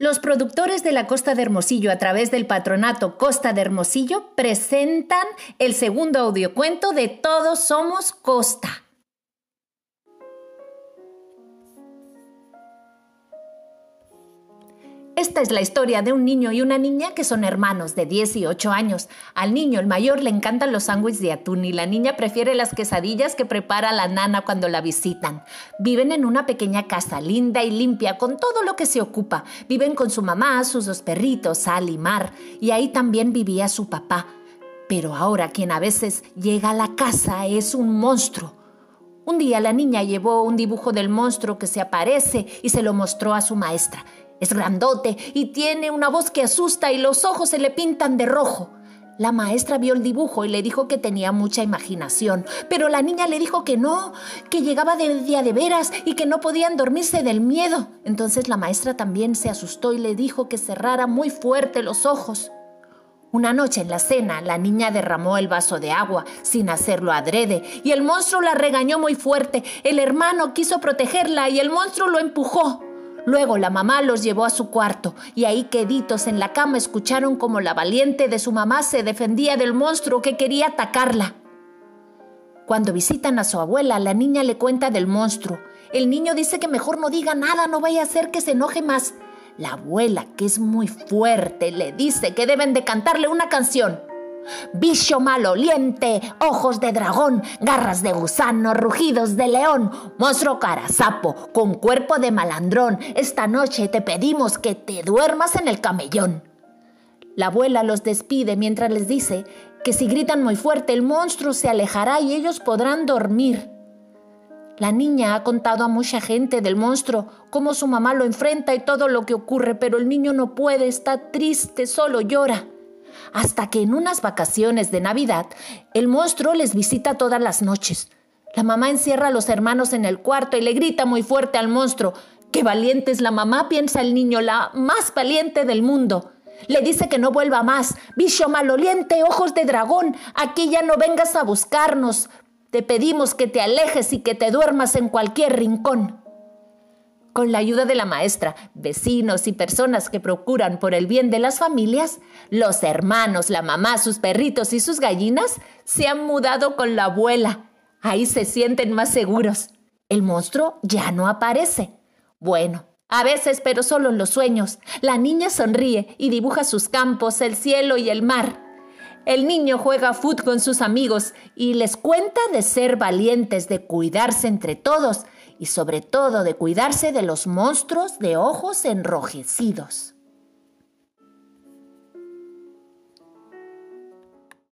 Los productores de la Costa de Hermosillo a través del patronato Costa de Hermosillo presentan el segundo audiocuento de Todos Somos Costa. Esta es la historia de un niño y una niña que son hermanos de 18 años. Al niño, el mayor, le encantan los sándwiches de atún y la niña prefiere las quesadillas que prepara la nana cuando la visitan. Viven en una pequeña casa linda y limpia con todo lo que se ocupa. Viven con su mamá, sus dos perritos, Sal y Mar. Y ahí también vivía su papá. Pero ahora quien a veces llega a la casa es un monstruo. Un día la niña llevó un dibujo del monstruo que se aparece y se lo mostró a su maestra. Es grandote y tiene una voz que asusta y los ojos se le pintan de rojo. La maestra vio el dibujo y le dijo que tenía mucha imaginación, pero la niña le dijo que no, que llegaba de día de veras y que no podían dormirse del miedo. Entonces la maestra también se asustó y le dijo que cerrara muy fuerte los ojos. Una noche en la cena, la niña derramó el vaso de agua sin hacerlo adrede y el monstruo la regañó muy fuerte. El hermano quiso protegerla y el monstruo lo empujó. Luego la mamá los llevó a su cuarto y ahí queditos en la cama escucharon como la valiente de su mamá se defendía del monstruo que quería atacarla. Cuando visitan a su abuela, la niña le cuenta del monstruo. El niño dice que mejor no diga nada, no vaya a hacer que se enoje más. La abuela, que es muy fuerte, le dice que deben de cantarle una canción. Bicho maloliente, ojos de dragón, garras de gusano, rugidos de león, monstruo carazapo, con cuerpo de malandrón, esta noche te pedimos que te duermas en el camellón. La abuela los despide mientras les dice que si gritan muy fuerte el monstruo se alejará y ellos podrán dormir. La niña ha contado a mucha gente del monstruo, cómo su mamá lo enfrenta y todo lo que ocurre, pero el niño no puede, está triste, solo llora hasta que en unas vacaciones de Navidad el monstruo les visita todas las noches. La mamá encierra a los hermanos en el cuarto y le grita muy fuerte al monstruo. ¡Qué valiente es la mamá! piensa el niño, la más valiente del mundo. Le dice que no vuelva más. Bicho maloliente, ojos de dragón, aquí ya no vengas a buscarnos. Te pedimos que te alejes y que te duermas en cualquier rincón. Con la ayuda de la maestra, vecinos y personas que procuran por el bien de las familias, los hermanos, la mamá, sus perritos y sus gallinas se han mudado con la abuela. Ahí se sienten más seguros. El monstruo ya no aparece. Bueno, a veces, pero solo en los sueños. La niña sonríe y dibuja sus campos, el cielo y el mar. El niño juega fútbol con sus amigos y les cuenta de ser valientes, de cuidarse entre todos y sobre todo de cuidarse de los monstruos de ojos enrojecidos.